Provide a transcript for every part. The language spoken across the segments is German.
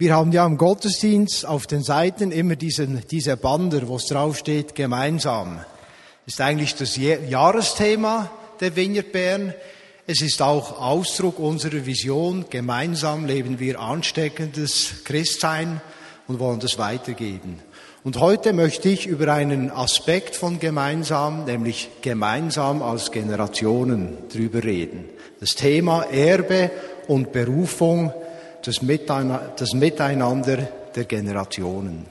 Wir haben ja im Gottesdienst auf den Seiten immer diesen, diese Bander, wo es draufsteht, gemeinsam. Ist eigentlich das Jahresthema der Vineyard Bern. Es ist auch Ausdruck unserer Vision. Gemeinsam leben wir ansteckendes Christsein und wollen das weitergeben. Und heute möchte ich über einen Aspekt von gemeinsam, nämlich gemeinsam als Generationen drüber reden. Das Thema Erbe und Berufung das Miteinander der Generationen.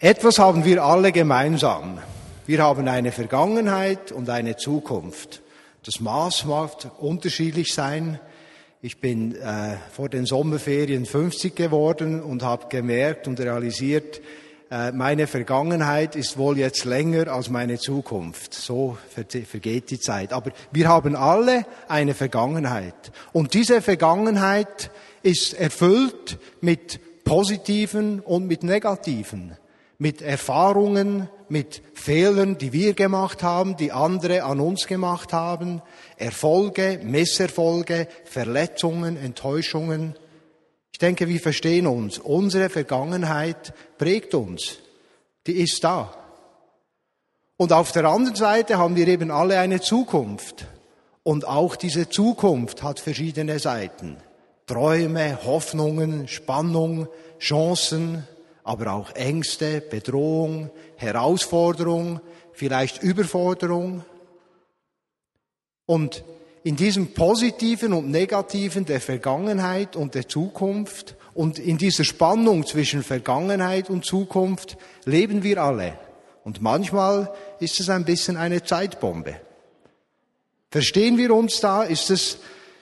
Etwas haben wir alle gemeinsam. Wir haben eine Vergangenheit und eine Zukunft. Das Maß mag unterschiedlich sein. Ich bin äh, vor den Sommerferien 50 geworden und habe gemerkt und realisiert, äh, meine Vergangenheit ist wohl jetzt länger als meine Zukunft. So vergeht die Zeit. Aber wir haben alle eine Vergangenheit. Und diese Vergangenheit ist erfüllt mit positiven und mit negativen, mit Erfahrungen, mit Fehlern, die wir gemacht haben, die andere an uns gemacht haben, Erfolge, Misserfolge, Verletzungen, Enttäuschungen. Ich denke, wir verstehen uns. Unsere Vergangenheit prägt uns. Die ist da. Und auf der anderen Seite haben wir eben alle eine Zukunft. Und auch diese Zukunft hat verschiedene Seiten. Träume, Hoffnungen, Spannung, Chancen, aber auch Ängste, Bedrohung, Herausforderung, vielleicht Überforderung. Und in diesem Positiven und Negativen der Vergangenheit und der Zukunft und in dieser Spannung zwischen Vergangenheit und Zukunft leben wir alle. Und manchmal ist es ein bisschen eine Zeitbombe. Verstehen wir uns da? Ist es,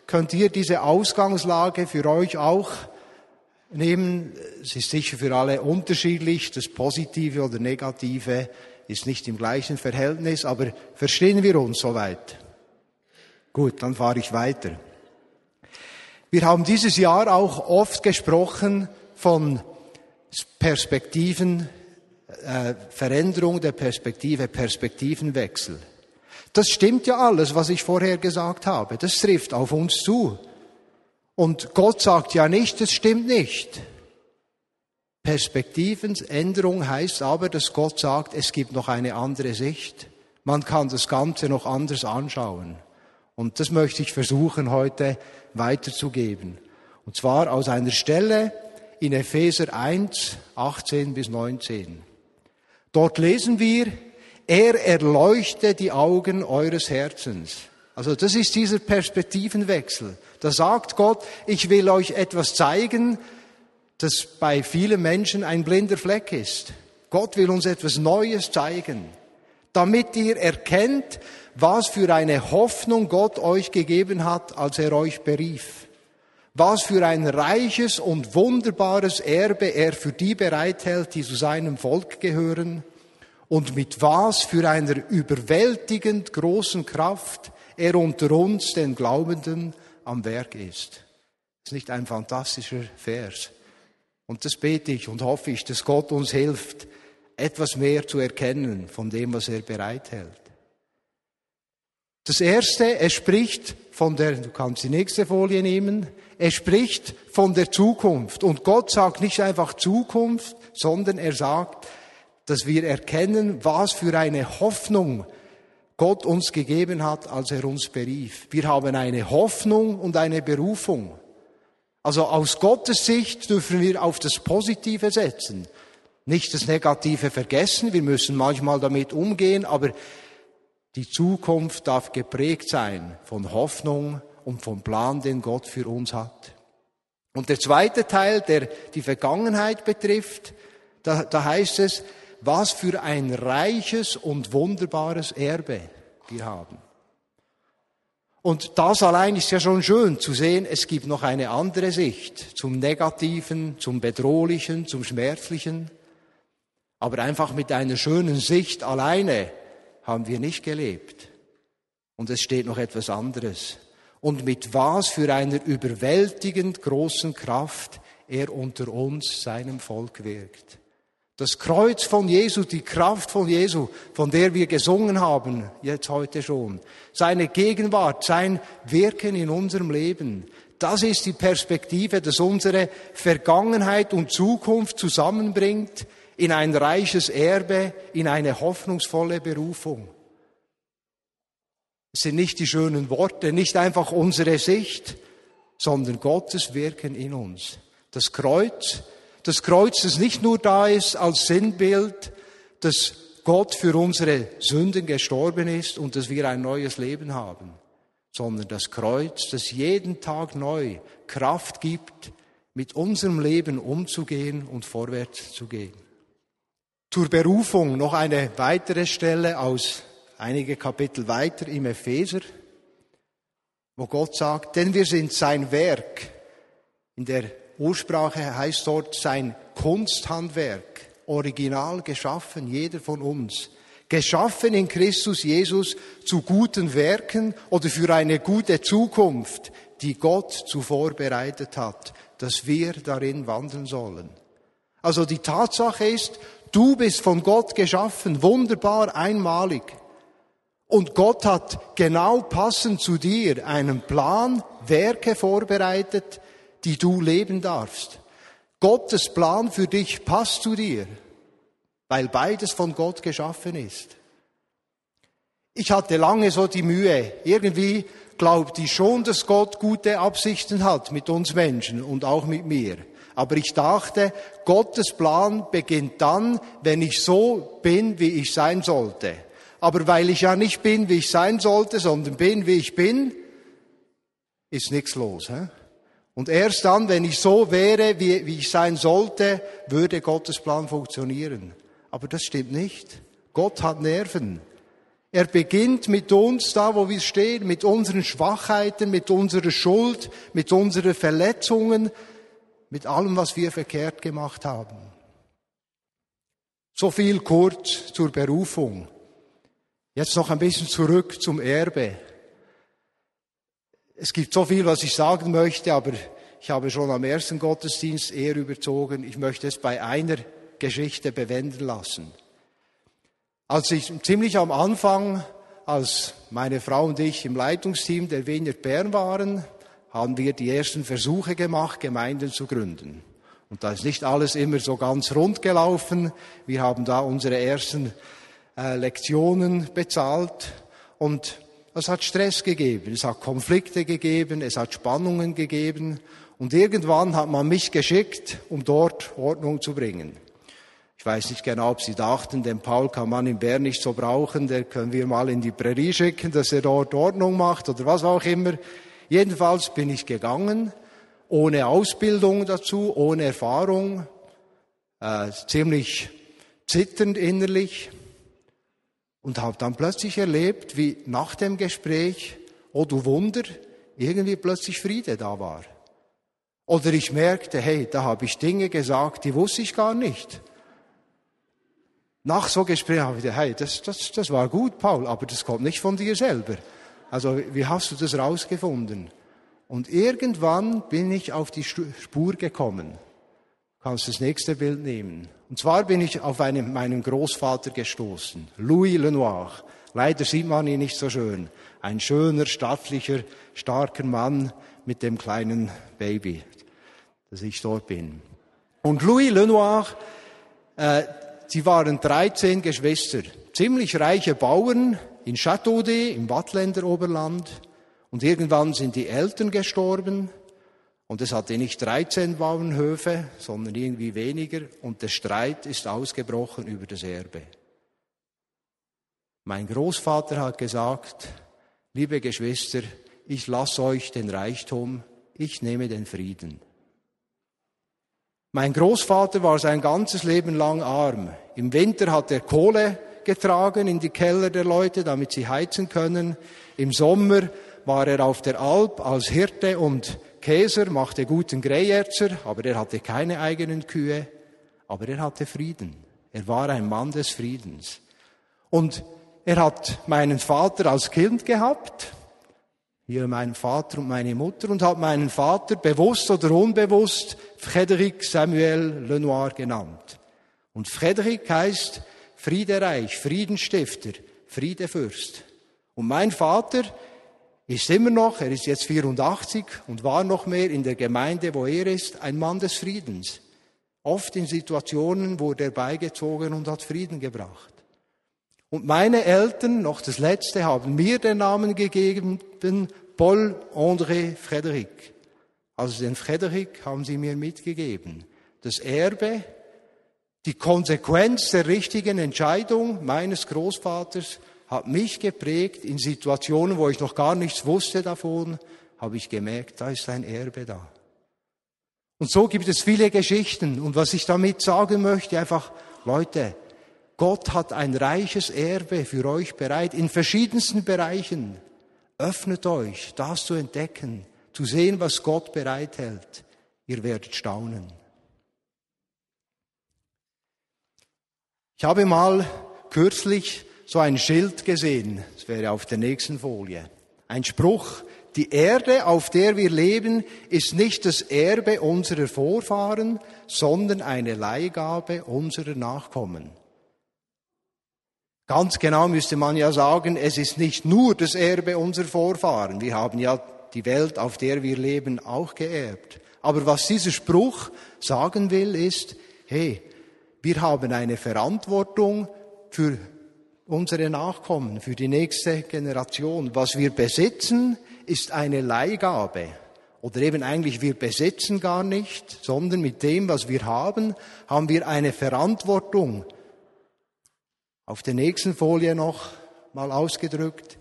könnt ihr diese Ausgangslage für euch auch nehmen? Es ist sicher für alle unterschiedlich. Das Positive oder Negative ist nicht im gleichen Verhältnis, aber verstehen wir uns soweit? Gut, dann fahre ich weiter. Wir haben dieses Jahr auch oft gesprochen von Perspektiven, äh, Veränderung der Perspektive, Perspektivenwechsel. Das stimmt ja alles, was ich vorher gesagt habe. Das trifft auf uns zu. Und Gott sagt ja nicht, das stimmt nicht. Perspektivensänderung heißt aber, dass Gott sagt, es gibt noch eine andere Sicht. Man kann das Ganze noch anders anschauen. Und das möchte ich versuchen heute weiterzugeben. Und zwar aus einer Stelle in Epheser 1, 18 bis 19. Dort lesen wir, er erleuchte die Augen eures Herzens. Also das ist dieser Perspektivenwechsel. Da sagt Gott, ich will euch etwas zeigen, das bei vielen Menschen ein blinder Fleck ist. Gott will uns etwas Neues zeigen, damit ihr erkennt, was für eine Hoffnung Gott euch gegeben hat, als er euch berief. Was für ein reiches und wunderbares Erbe er für die bereithält, die zu seinem Volk gehören. Und mit was für einer überwältigend großen Kraft er unter uns, den Glaubenden, am Werk ist. Das ist nicht ein fantastischer Vers. Und das bete ich und hoffe ich, dass Gott uns hilft, etwas mehr zu erkennen von dem, was er bereithält. Das erste, er spricht von der, du kannst die nächste Folie nehmen, er spricht von der Zukunft. Und Gott sagt nicht einfach Zukunft, sondern er sagt, dass wir erkennen, was für eine Hoffnung Gott uns gegeben hat, als er uns berief. Wir haben eine Hoffnung und eine Berufung. Also aus Gottes Sicht dürfen wir auf das Positive setzen. Nicht das Negative vergessen, wir müssen manchmal damit umgehen, aber die Zukunft darf geprägt sein von Hoffnung und vom Plan, den Gott für uns hat. Und der zweite Teil, der die Vergangenheit betrifft, da, da heißt es, was für ein reiches und wunderbares Erbe wir haben. Und das allein ist ja schon schön zu sehen, es gibt noch eine andere Sicht zum Negativen, zum Bedrohlichen, zum Schmerzlichen. Aber einfach mit einer schönen Sicht alleine haben wir nicht gelebt. Und es steht noch etwas anderes. Und mit was für einer überwältigend großen Kraft er unter uns, seinem Volk wirkt. Das Kreuz von Jesu, die Kraft von Jesu, von der wir gesungen haben, jetzt heute schon. Seine Gegenwart, sein Wirken in unserem Leben. Das ist die Perspektive, dass unsere Vergangenheit und Zukunft zusammenbringt in ein reiches Erbe, in eine hoffnungsvolle Berufung. Es sind nicht die schönen Worte, nicht einfach unsere Sicht, sondern Gottes Wirken in uns. Das Kreuz, das Kreuz, das nicht nur da ist als Sinnbild, dass Gott für unsere Sünden gestorben ist und dass wir ein neues Leben haben, sondern das Kreuz, das jeden Tag neu Kraft gibt, mit unserem Leben umzugehen und vorwärts zu gehen. Zur Berufung noch eine weitere Stelle aus einige Kapitel weiter im Epheser, wo Gott sagt, denn wir sind sein Werk. In der Ursprache heißt dort sein Kunsthandwerk, original geschaffen, jeder von uns. Geschaffen in Christus Jesus zu guten Werken oder für eine gute Zukunft, die Gott zuvor bereitet hat, dass wir darin wandeln sollen. Also die Tatsache ist, Du bist von Gott geschaffen, wunderbar, einmalig. Und Gott hat genau passend zu dir einen Plan, Werke vorbereitet, die du leben darfst. Gottes Plan für dich passt zu dir, weil beides von Gott geschaffen ist. Ich hatte lange so die Mühe, irgendwie glaubte ich schon, dass Gott gute Absichten hat mit uns Menschen und auch mit mir. Aber ich dachte, Gottes Plan beginnt dann, wenn ich so bin, wie ich sein sollte. Aber weil ich ja nicht bin, wie ich sein sollte, sondern bin, wie ich bin, ist nichts los. He? Und erst dann, wenn ich so wäre, wie, wie ich sein sollte, würde Gottes Plan funktionieren. Aber das stimmt nicht. Gott hat Nerven. Er beginnt mit uns da, wo wir stehen, mit unseren Schwachheiten, mit unserer Schuld, mit unseren Verletzungen, mit allem, was wir verkehrt gemacht haben. So viel kurz zur Berufung. Jetzt noch ein bisschen zurück zum Erbe. Es gibt so viel, was ich sagen möchte, aber ich habe schon am ersten Gottesdienst eher überzogen. Ich möchte es bei einer Geschichte bewenden lassen. Als ich ziemlich am Anfang, als meine Frau und ich im Leitungsteam der Wiener Bern waren, haben wir die ersten Versuche gemacht, Gemeinden zu gründen. Und da ist nicht alles immer so ganz rund gelaufen. Wir haben da unsere ersten äh, Lektionen bezahlt und es hat Stress gegeben, es hat Konflikte gegeben, es hat Spannungen gegeben und irgendwann hat man mich geschickt, um dort Ordnung zu bringen. Ich weiß nicht genau, ob Sie dachten, den Paul kann man in Bern nicht so brauchen, der können wir mal in die Prärie schicken, dass er dort Ordnung macht oder was auch immer. Jedenfalls bin ich gegangen, ohne Ausbildung dazu, ohne Erfahrung, äh, ziemlich zitternd innerlich und habe dann plötzlich erlebt, wie nach dem Gespräch, oh du Wunder, irgendwie plötzlich Friede da war. Oder ich merkte, hey, da habe ich Dinge gesagt, die wusste ich gar nicht. Nach so Gespräch habe ich gedacht, hey, das, das, das war gut, Paul, aber das kommt nicht von dir selber. Also wie hast du das rausgefunden? Und irgendwann bin ich auf die Spur gekommen. Kannst das nächste Bild nehmen. Und zwar bin ich auf einen, meinen Großvater gestoßen, Louis Lenoir. Leider sieht man ihn nicht so schön. Ein schöner, stattlicher, starker Mann mit dem kleinen Baby, dass ich dort bin. Und Louis Lenoir, äh, sie waren 13 Geschwister, ziemlich reiche Bauern, in Châteaudet im Wattländer Oberland und irgendwann sind die Eltern gestorben und es hatte nicht 13 Bauernhöfe, sondern irgendwie weniger und der Streit ist ausgebrochen über das Erbe. Mein Großvater hat gesagt, liebe Geschwister, ich lasse euch den Reichtum, ich nehme den Frieden. Mein Großvater war sein ganzes Leben lang arm. Im Winter hat er Kohle getragen in die Keller der Leute, damit sie heizen können. Im Sommer war er auf der Alp als Hirte und Käser, machte guten Greyerzer, aber er hatte keine eigenen Kühe, aber er hatte Frieden. Er war ein Mann des Friedens. Und er hat meinen Vater als Kind gehabt, hier meinen Vater und meine Mutter, und hat meinen Vater bewusst oder unbewusst Frédéric Samuel Lenoir genannt. Und Frédéric heißt Friedereich, Friedenstifter, Friedefürst. Und mein Vater ist immer noch, er ist jetzt 84 und war noch mehr in der Gemeinde, wo er ist, ein Mann des Friedens. Oft in Situationen wurde er beigezogen und hat Frieden gebracht. Und meine Eltern, noch das letzte, haben mir den Namen gegeben, Paul André Frédéric. Also den Frédéric haben sie mir mitgegeben. Das Erbe, die Konsequenz der richtigen Entscheidung meines Großvaters hat mich geprägt in Situationen, wo ich noch gar nichts wusste davon, habe ich gemerkt, da ist ein Erbe da. Und so gibt es viele Geschichten. Und was ich damit sagen möchte, einfach, Leute, Gott hat ein reiches Erbe für euch bereit in verschiedensten Bereichen. Öffnet euch, das zu entdecken, zu sehen, was Gott bereithält. Ihr werdet staunen. Ich habe mal kürzlich so ein Schild gesehen, das wäre auf der nächsten Folie. Ein Spruch, die Erde, auf der wir leben, ist nicht das Erbe unserer Vorfahren, sondern eine Leihgabe unserer Nachkommen. Ganz genau müsste man ja sagen, es ist nicht nur das Erbe unserer Vorfahren. Wir haben ja die Welt, auf der wir leben, auch geerbt. Aber was dieser Spruch sagen will, ist, hey, wir haben eine Verantwortung für unsere Nachkommen, für die nächste Generation. Was wir besitzen, ist eine Leihgabe. Oder eben eigentlich, wir besitzen gar nicht, sondern mit dem, was wir haben, haben wir eine Verantwortung. Auf der nächsten Folie noch mal ausgedrückt.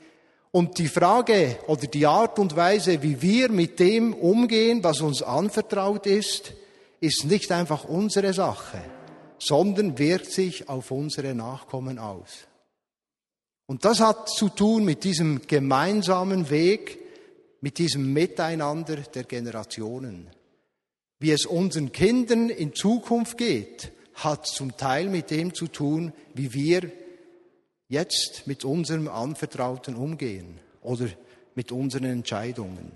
Und die Frage oder die Art und Weise, wie wir mit dem umgehen, was uns anvertraut ist, ist nicht einfach unsere Sache, sondern wirkt sich auf unsere Nachkommen aus. Und das hat zu tun mit diesem gemeinsamen Weg, mit diesem Miteinander der Generationen. Wie es unseren Kindern in Zukunft geht, hat zum Teil mit dem zu tun, wie wir jetzt mit unserem Anvertrauten umgehen oder mit unseren Entscheidungen.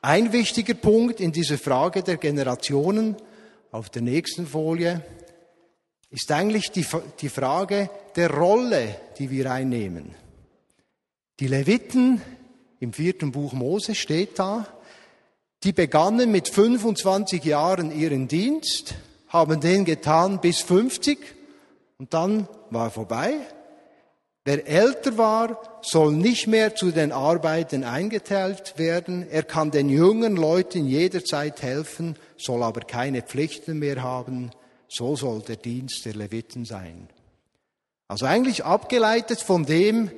Ein wichtiger Punkt in dieser Frage der Generationen auf der nächsten Folie ist eigentlich die, die Frage der Rolle, die wir einnehmen. Die Leviten im vierten Buch Mose steht da, die begannen mit 25 Jahren ihren Dienst, haben den getan bis 50 und dann war vorbei. Wer älter war, soll nicht mehr zu den Arbeiten eingeteilt werden. Er kann den jungen Leuten jederzeit helfen, soll aber keine Pflichten mehr haben. So soll der Dienst der Leviten sein. Also eigentlich abgeleitet von dem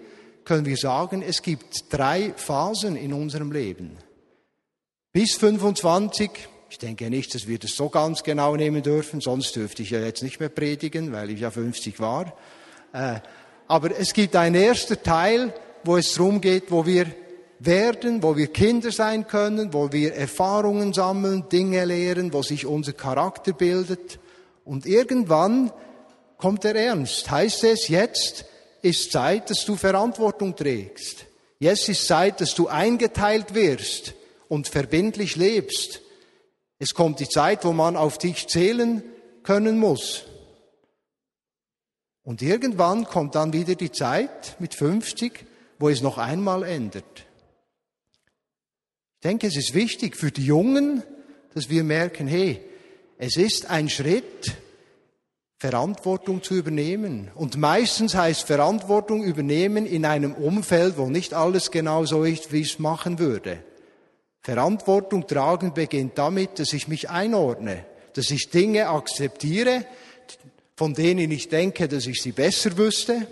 können wir sagen, es gibt drei Phasen in unserem Leben. Bis 25, ich denke nicht, dass wir das so ganz genau nehmen dürfen, sonst dürfte ich ja jetzt nicht mehr predigen, weil ich ja 50 war. Äh, aber es gibt einen ersten Teil, wo es darum geht, wo wir werden, wo wir Kinder sein können, wo wir Erfahrungen sammeln, Dinge lehren, wo sich unser Charakter bildet. Und irgendwann kommt der Ernst. Heißt es, jetzt ist Zeit, dass du Verantwortung trägst. Jetzt ist Zeit, dass du eingeteilt wirst und verbindlich lebst. Es kommt die Zeit, wo man auf dich zählen können muss. Und irgendwann kommt dann wieder die Zeit mit 50, wo es noch einmal ändert. Ich denke, es ist wichtig für die Jungen, dass wir merken, hey, es ist ein Schritt, Verantwortung zu übernehmen. Und meistens heißt Verantwortung übernehmen in einem Umfeld, wo nicht alles genau so ist, wie ich es machen würde. Verantwortung tragen beginnt damit, dass ich mich einordne, dass ich Dinge akzeptiere, von denen ich denke, dass ich sie besser wüsste,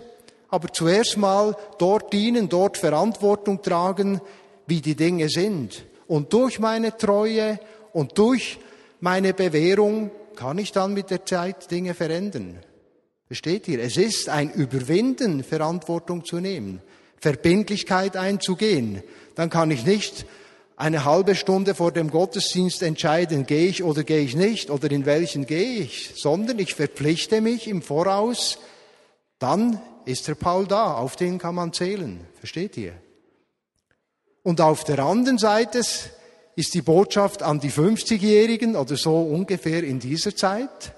aber zuerst mal dort dienen, dort Verantwortung tragen, wie die Dinge sind. Und durch meine Treue und durch meine Bewährung kann ich dann mit der Zeit Dinge verändern. Versteht ihr? Es ist ein Überwinden, Verantwortung zu nehmen, Verbindlichkeit einzugehen. Dann kann ich nicht eine halbe Stunde vor dem Gottesdienst entscheiden, gehe ich oder gehe ich nicht oder in welchen gehe ich, sondern ich verpflichte mich im Voraus, dann ist der Paul da, auf den kann man zählen. Versteht ihr? Und auf der anderen Seite ist die Botschaft an die 50-Jährigen oder so ungefähr in dieser Zeit,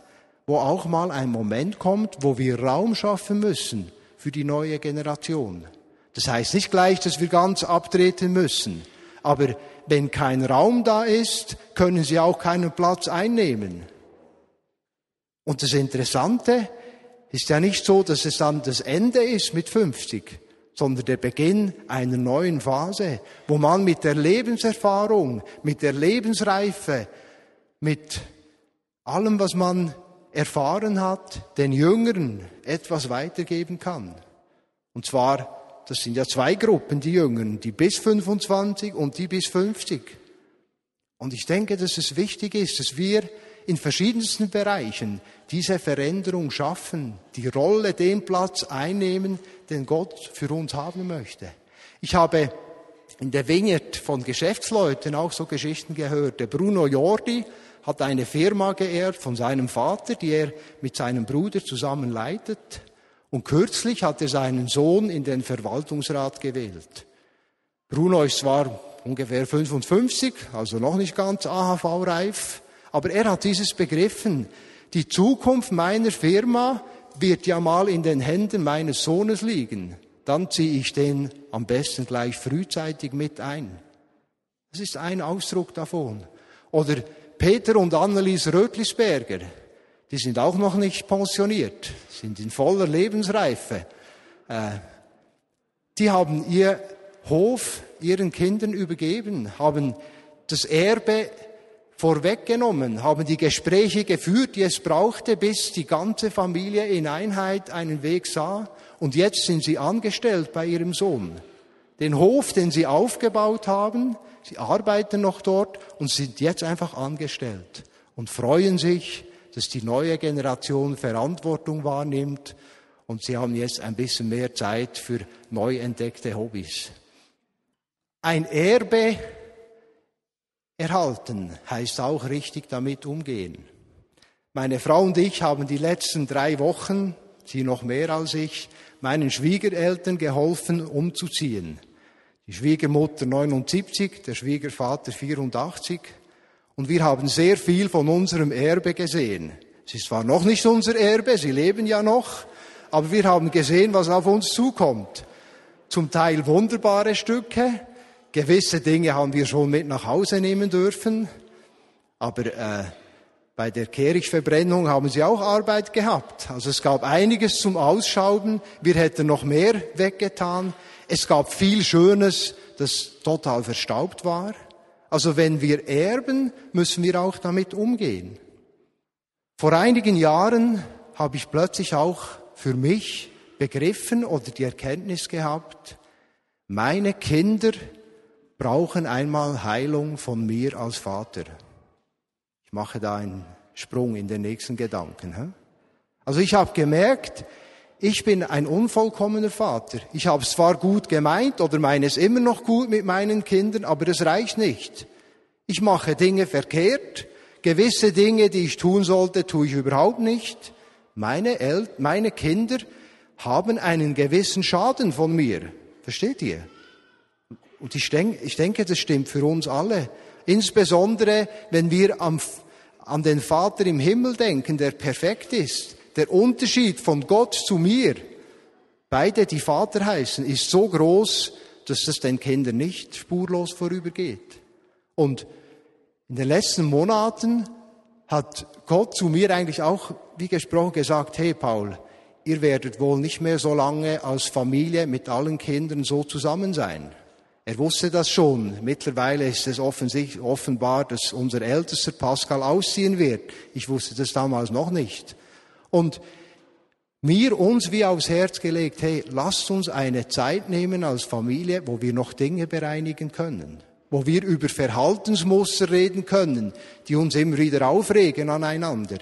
wo auch mal ein Moment kommt, wo wir Raum schaffen müssen für die neue Generation. Das heißt nicht gleich, dass wir ganz abtreten müssen. Aber wenn kein Raum da ist, können sie auch keinen Platz einnehmen. Und das Interessante ist ja nicht so, dass es dann das Ende ist mit 50, sondern der Beginn einer neuen Phase, wo man mit der Lebenserfahrung, mit der Lebensreife, mit allem, was man erfahren hat, den Jüngeren etwas weitergeben kann. Und zwar, das sind ja zwei Gruppen, die Jüngeren, die bis 25 und die bis 50. Und ich denke, dass es wichtig ist, dass wir in verschiedensten Bereichen diese Veränderung schaffen, die Rolle, den Platz einnehmen, den Gott für uns haben möchte. Ich habe in der Vineyard von Geschäftsleuten auch so Geschichten gehört. Der Bruno Jordi hat eine Firma geerbt von seinem Vater, die er mit seinem Bruder zusammen leitet. Und kürzlich hat er seinen Sohn in den Verwaltungsrat gewählt. Bruno ist zwar ungefähr 55, also noch nicht ganz AHV-reif, aber er hat dieses begriffen. Die Zukunft meiner Firma wird ja mal in den Händen meines Sohnes liegen. Dann ziehe ich den am besten gleich frühzeitig mit ein. Das ist ein Ausdruck davon. Oder Peter und Annelies Rötlisberger, die sind auch noch nicht pensioniert, sind in voller Lebensreife. Äh, die haben ihr Hof ihren Kindern übergeben, haben das Erbe vorweggenommen, haben die Gespräche geführt, die es brauchte, bis die ganze Familie in Einheit einen Weg sah. Und jetzt sind sie angestellt bei ihrem Sohn. Den Hof, den sie aufgebaut haben, sie arbeiten noch dort und sind jetzt einfach angestellt und freuen sich, dass die neue Generation Verantwortung wahrnimmt und sie haben jetzt ein bisschen mehr Zeit für neu entdeckte Hobbys. Ein Erbe Erhalten heißt auch richtig damit umgehen. Meine Frau und ich haben die letzten drei Wochen, sie noch mehr als ich, meinen Schwiegereltern geholfen, umzuziehen. Die Schwiegermutter 79, der Schwiegervater 84. Und wir haben sehr viel von unserem Erbe gesehen. Es ist zwar noch nicht unser Erbe, sie leben ja noch, aber wir haben gesehen, was auf uns zukommt. Zum Teil wunderbare Stücke, Gewisse Dinge haben wir schon mit nach Hause nehmen dürfen, aber äh, bei der Kehrichtverbrennung haben sie auch Arbeit gehabt. Also es gab einiges zum Ausschauben. Wir hätten noch mehr weggetan. Es gab viel Schönes, das total verstaubt war. Also wenn wir erben, müssen wir auch damit umgehen. Vor einigen Jahren habe ich plötzlich auch für mich begriffen oder die Erkenntnis gehabt, meine Kinder brauchen einmal Heilung von mir als Vater. Ich mache da einen Sprung in den nächsten Gedanken. Also ich habe gemerkt, ich bin ein unvollkommener Vater. Ich habe es zwar gut gemeint oder meine es immer noch gut mit meinen Kindern, aber das reicht nicht. Ich mache Dinge verkehrt. Gewisse Dinge, die ich tun sollte, tue ich überhaupt nicht. Meine, El meine Kinder haben einen gewissen Schaden von mir. Versteht ihr? Und ich denke, ich denke, das stimmt für uns alle. Insbesondere, wenn wir am, an den Vater im Himmel denken, der perfekt ist. Der Unterschied von Gott zu mir, beide die Vater heißen, ist so groß, dass das den Kindern nicht spurlos vorübergeht. Und in den letzten Monaten hat Gott zu mir eigentlich auch, wie gesprochen, gesagt, hey Paul, ihr werdet wohl nicht mehr so lange als Familie mit allen Kindern so zusammen sein. Er wusste das schon. Mittlerweile ist es offenbar, dass unser ältester Pascal ausziehen wird. Ich wusste das damals noch nicht. Und mir uns wie aufs Herz gelegt, hey, lasst uns eine Zeit nehmen als Familie, wo wir noch Dinge bereinigen können, wo wir über Verhaltensmuster reden können, die uns immer wieder aufregen aneinander,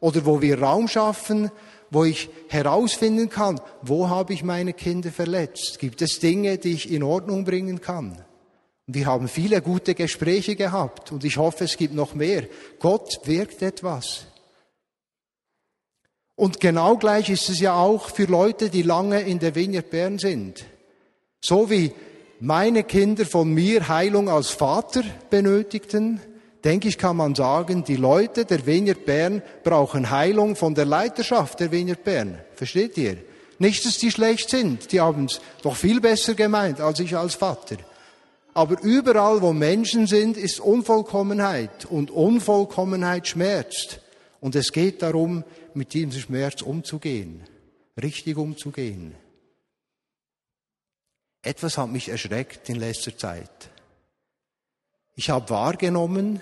oder wo wir Raum schaffen, wo ich herausfinden kann, wo habe ich meine Kinder verletzt? Gibt es Dinge, die ich in Ordnung bringen kann? Wir haben viele gute Gespräche gehabt und ich hoffe, es gibt noch mehr. Gott wirkt etwas. Und genau gleich ist es ja auch für Leute, die lange in der Vineyard Bern sind. So wie meine Kinder von mir Heilung als Vater benötigten, denke ich, kann man sagen, die Leute der Vineyard Bern brauchen Heilung von der Leiterschaft der Vineyard Bern. Versteht ihr? Nicht, dass die schlecht sind, die haben es doch viel besser gemeint als ich als Vater. Aber überall, wo Menschen sind, ist Unvollkommenheit und Unvollkommenheit schmerzt. Und es geht darum, mit diesem Schmerz umzugehen, richtig umzugehen. Etwas hat mich erschreckt in letzter Zeit. Ich habe wahrgenommen,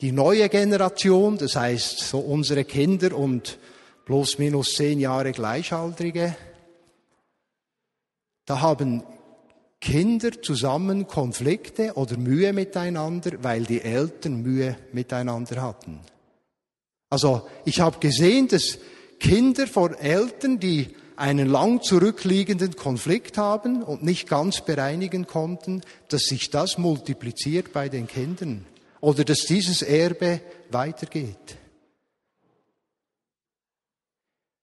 die neue Generation, das heißt so unsere Kinder und plus minus zehn Jahre Gleichaltrige, da haben Kinder zusammen Konflikte oder Mühe miteinander, weil die Eltern Mühe miteinander hatten. Also ich habe gesehen, dass Kinder vor Eltern, die einen lang zurückliegenden Konflikt haben und nicht ganz bereinigen konnten, dass sich das multipliziert bei den Kindern oder dass dieses Erbe weitergeht.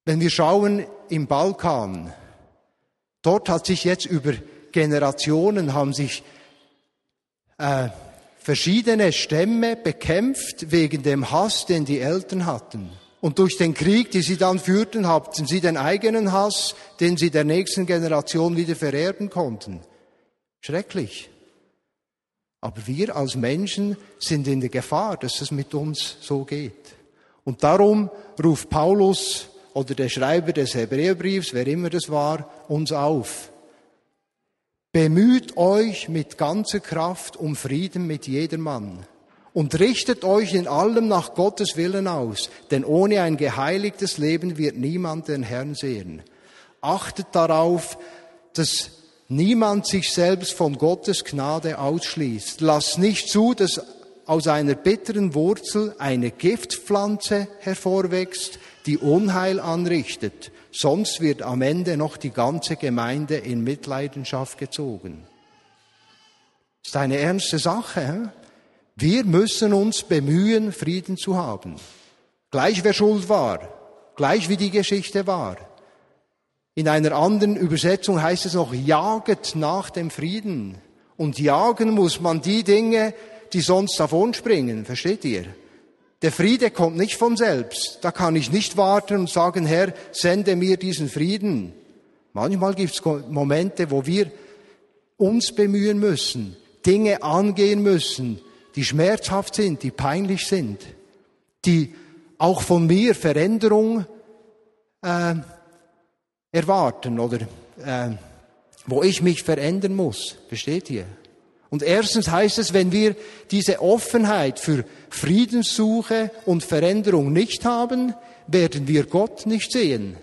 Wenn wir schauen im Balkan, dort hat sich jetzt über Generationen haben sich äh, verschiedene Stämme bekämpft wegen dem Hass, den die Eltern hatten. Und durch den Krieg, den sie dann führten, hatten sie den eigenen Hass, den sie der nächsten Generation wieder vererben konnten. Schrecklich. Aber wir als Menschen sind in der Gefahr, dass es mit uns so geht. Und darum ruft Paulus oder der Schreiber des Hebräerbriefs, wer immer das war, uns auf. Bemüht euch mit ganzer Kraft um Frieden mit jedermann und richtet euch in allem nach Gottes Willen aus, denn ohne ein geheiligtes Leben wird niemand den Herrn sehen. Achtet darauf, dass niemand sich selbst von Gottes Gnade ausschließt. Lasst nicht zu, dass aus einer bitteren Wurzel eine Giftpflanze hervorwächst, die Unheil anrichtet, sonst wird am Ende noch die ganze Gemeinde in Mitleidenschaft gezogen. Das ist eine ernste Sache. Wir müssen uns bemühen, Frieden zu haben. Gleich wer schuld war, gleich wie die Geschichte war. In einer anderen Übersetzung heißt es noch, jaget nach dem Frieden. Und jagen muss man die Dinge, die sonst davonspringen. Versteht ihr? Der Friede kommt nicht von selbst. Da kann ich nicht warten und sagen, Herr, sende mir diesen Frieden. Manchmal gibt es Momente, wo wir uns bemühen müssen, Dinge angehen müssen, die schmerzhaft sind, die peinlich sind, die auch von mir Veränderung äh, erwarten oder äh, wo ich mich verändern muss. Versteht ihr? Und erstens heißt es, wenn wir diese Offenheit für Friedenssuche und Veränderung nicht haben, werden wir Gott nicht sehen,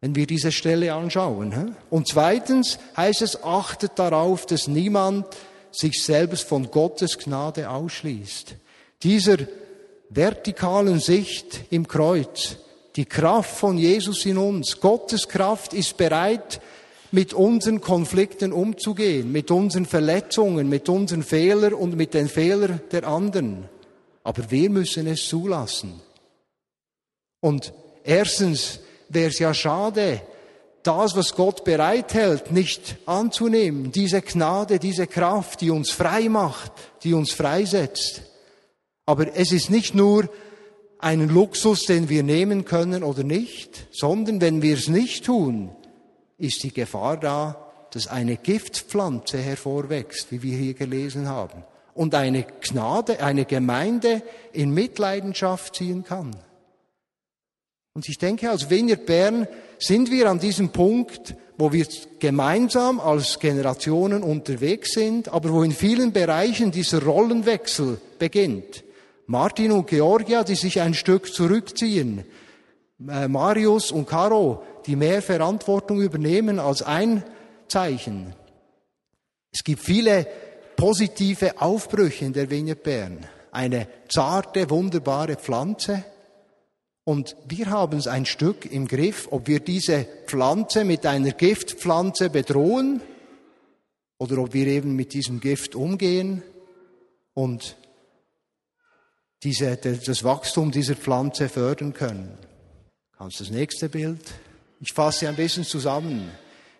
wenn wir diese Stelle anschauen. Und zweitens heißt es, achtet darauf, dass niemand sich selbst von Gottes Gnade ausschließt. Dieser vertikalen Sicht im Kreuz, die Kraft von Jesus in uns, Gottes Kraft ist bereit, mit unseren Konflikten umzugehen, mit unseren Verletzungen, mit unseren Fehlern und mit den Fehlern der anderen. Aber wir müssen es zulassen. Und erstens wäre es ja schade, das, was Gott bereithält, nicht anzunehmen. Diese Gnade, diese Kraft, die uns frei macht, die uns freisetzt. Aber es ist nicht nur ein Luxus, den wir nehmen können oder nicht, sondern wenn wir es nicht tun, ist die Gefahr da, dass eine Giftpflanze hervorwächst, wie wir hier gelesen haben, und eine Gnade, eine Gemeinde in Mitleidenschaft ziehen kann. Und ich denke, als Vineyard Bern sind wir an diesem Punkt, wo wir gemeinsam als Generationen unterwegs sind, aber wo in vielen Bereichen dieser Rollenwechsel beginnt. Martin und Georgia, die sich ein Stück zurückziehen, äh, Marius und Caro, die mehr Verantwortung übernehmen als ein Zeichen. Es gibt viele positive Aufbrüche in der Vignette Bern. Eine zarte, wunderbare Pflanze. Und wir haben es ein Stück im Griff, ob wir diese Pflanze mit einer Giftpflanze bedrohen oder ob wir eben mit diesem Gift umgehen und diese, das Wachstum dieser Pflanze fördern können. Kannst du das nächste Bild? Ich fasse ein bisschen zusammen.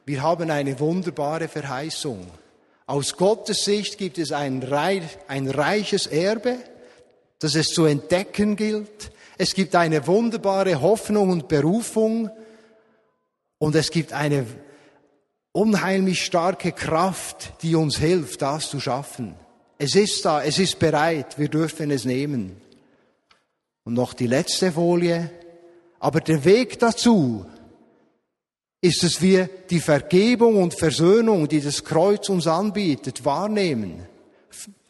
Wir haben eine wunderbare Verheißung. Aus Gottes Sicht gibt es ein, ein reiches Erbe, das es zu entdecken gilt. Es gibt eine wunderbare Hoffnung und Berufung. Und es gibt eine unheimlich starke Kraft, die uns hilft, das zu schaffen. Es ist da, es ist bereit, wir dürfen es nehmen. Und noch die letzte Folie. Aber der Weg dazu ist, dass wir die Vergebung und Versöhnung, die das Kreuz uns anbietet, wahrnehmen.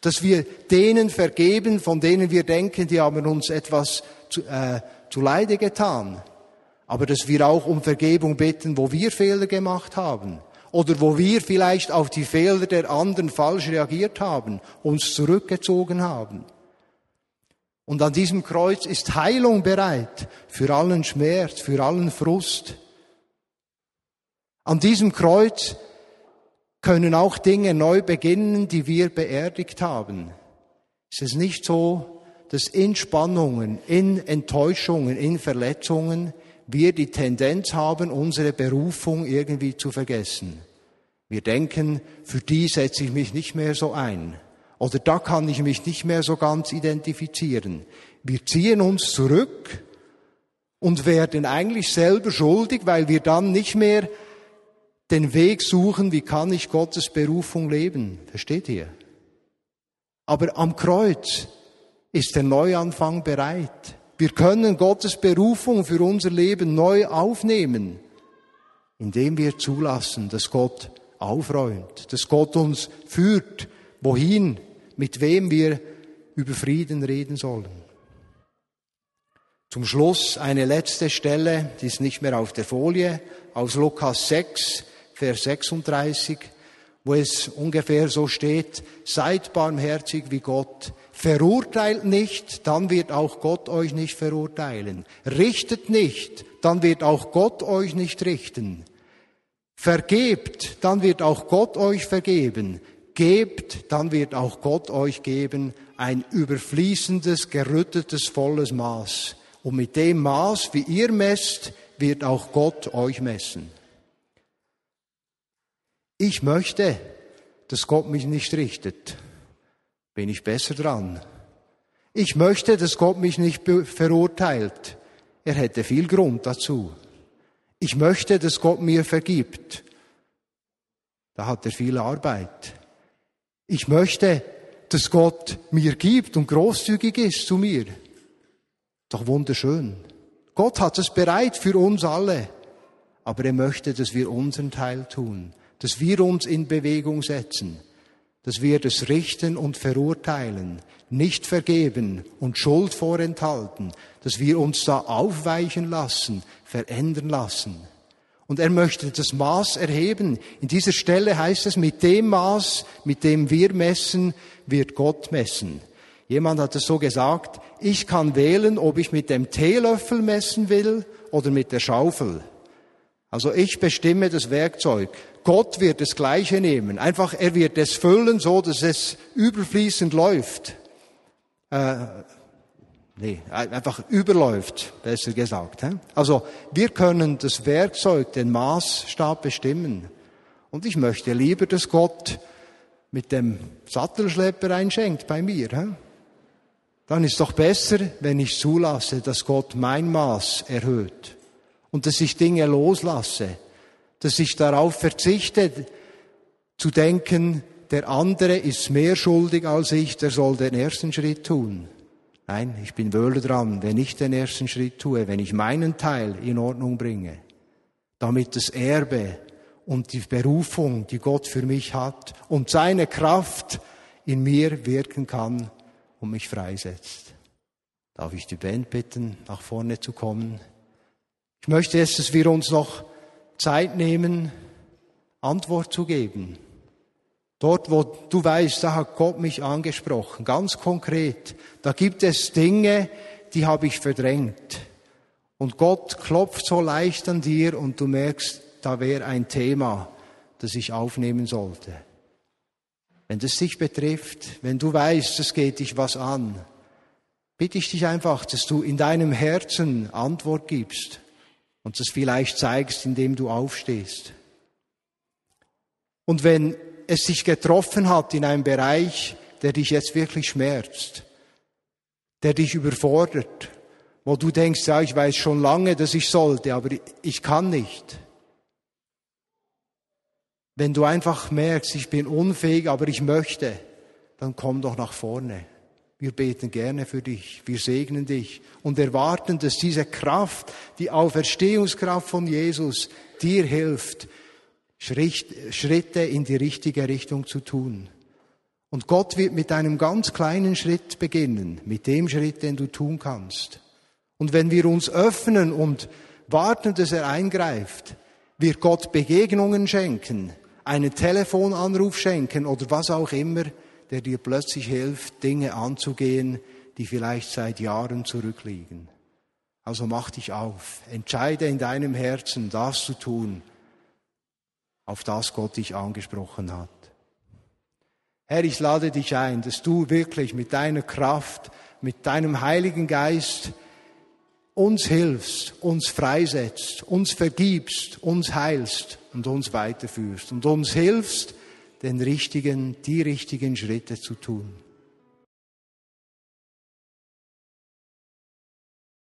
Dass wir denen vergeben, von denen wir denken, die haben uns etwas zu, äh, zu Leide getan. Aber dass wir auch um Vergebung bitten, wo wir Fehler gemacht haben oder wo wir vielleicht auf die Fehler der anderen falsch reagiert haben, uns zurückgezogen haben. Und an diesem Kreuz ist Heilung bereit für allen Schmerz, für allen Frust. An diesem Kreuz können auch Dinge neu beginnen, die wir beerdigt haben. Es ist nicht so, dass in Spannungen, in Enttäuschungen, in Verletzungen wir die Tendenz haben, unsere Berufung irgendwie zu vergessen. Wir denken, für die setze ich mich nicht mehr so ein. Oder da kann ich mich nicht mehr so ganz identifizieren. Wir ziehen uns zurück und werden eigentlich selber schuldig, weil wir dann nicht mehr den Weg suchen, wie kann ich Gottes Berufung leben. Versteht ihr? Aber am Kreuz ist der Neuanfang bereit. Wir können Gottes Berufung für unser Leben neu aufnehmen, indem wir zulassen, dass Gott aufräumt, dass Gott uns führt, wohin, mit wem wir über Frieden reden sollen. Zum Schluss eine letzte Stelle, die ist nicht mehr auf der Folie, aus Lukas 6, Vers 36, wo es ungefähr so steht, seid barmherzig wie Gott, Verurteilt nicht, dann wird auch Gott euch nicht verurteilen. Richtet nicht, dann wird auch Gott euch nicht richten. Vergebt, dann wird auch Gott euch vergeben. Gebt, dann wird auch Gott euch geben ein überfließendes, gerüttetes, volles Maß. Und mit dem Maß, wie ihr messt, wird auch Gott euch messen. Ich möchte, dass Gott mich nicht richtet bin ich besser dran. Ich möchte, dass Gott mich nicht verurteilt. Er hätte viel Grund dazu. Ich möchte, dass Gott mir vergibt. Da hat er viel Arbeit. Ich möchte, dass Gott mir gibt und großzügig ist zu mir. Doch wunderschön. Gott hat es bereit für uns alle. Aber er möchte, dass wir unseren Teil tun, dass wir uns in Bewegung setzen dass wir das Richten und Verurteilen nicht vergeben und Schuld vorenthalten, dass wir uns da aufweichen lassen, verändern lassen. Und er möchte das Maß erheben. In dieser Stelle heißt es, mit dem Maß, mit dem wir messen, wird Gott messen. Jemand hat es so gesagt, ich kann wählen, ob ich mit dem Teelöffel messen will oder mit der Schaufel. Also ich bestimme das Werkzeug. Gott wird das Gleiche nehmen. Einfach, er wird es füllen, so dass es überfließend läuft. Äh, nee, einfach überläuft, besser gesagt. He? Also, wir können das Werkzeug, den Maßstab bestimmen. Und ich möchte lieber, dass Gott mit dem Sattelschlepper einschenkt bei mir. He? Dann ist doch besser, wenn ich zulasse, dass Gott mein Maß erhöht und dass ich Dinge loslasse dass ich darauf verzichte, zu denken, der andere ist mehr schuldig als ich, der soll den ersten Schritt tun. Nein, ich bin wohl dran, wenn ich den ersten Schritt tue, wenn ich meinen Teil in Ordnung bringe, damit das Erbe und die Berufung, die Gott für mich hat und seine Kraft in mir wirken kann und mich freisetzt. Darf ich die Band bitten, nach vorne zu kommen? Ich möchte jetzt, dass wir uns noch Zeit nehmen, Antwort zu geben. Dort, wo du weißt, da hat Gott mich angesprochen, ganz konkret. Da gibt es Dinge, die habe ich verdrängt. Und Gott klopft so leicht an dir und du merkst, da wäre ein Thema, das ich aufnehmen sollte. Wenn das dich betrifft, wenn du weißt, es geht dich was an, bitte ich dich einfach, dass du in deinem Herzen Antwort gibst und das vielleicht zeigst, indem du aufstehst. Und wenn es sich getroffen hat in einem Bereich, der dich jetzt wirklich schmerzt, der dich überfordert, wo du denkst, ja, ich weiß schon lange, dass ich sollte, aber ich kann nicht, Wenn du einfach merkst, ich bin unfähig, aber ich möchte, dann komm doch nach vorne. Wir beten gerne für dich, wir segnen dich und erwarten, dass diese Kraft, die Auferstehungskraft von Jesus, dir hilft, Schritte in die richtige Richtung zu tun. Und Gott wird mit einem ganz kleinen Schritt beginnen, mit dem Schritt, den du tun kannst. Und wenn wir uns öffnen und warten, dass er eingreift, wird Gott Begegnungen schenken, einen Telefonanruf schenken oder was auch immer, der dir plötzlich hilft, Dinge anzugehen, die vielleicht seit Jahren zurückliegen. Also mach dich auf, entscheide in deinem Herzen, das zu tun, auf das Gott dich angesprochen hat. Herr, ich lade dich ein, dass du wirklich mit deiner Kraft, mit deinem Heiligen Geist uns hilfst, uns freisetzt, uns vergibst, uns heilst und uns weiterführst und uns hilfst, den richtigen, die richtigen Schritte zu tun.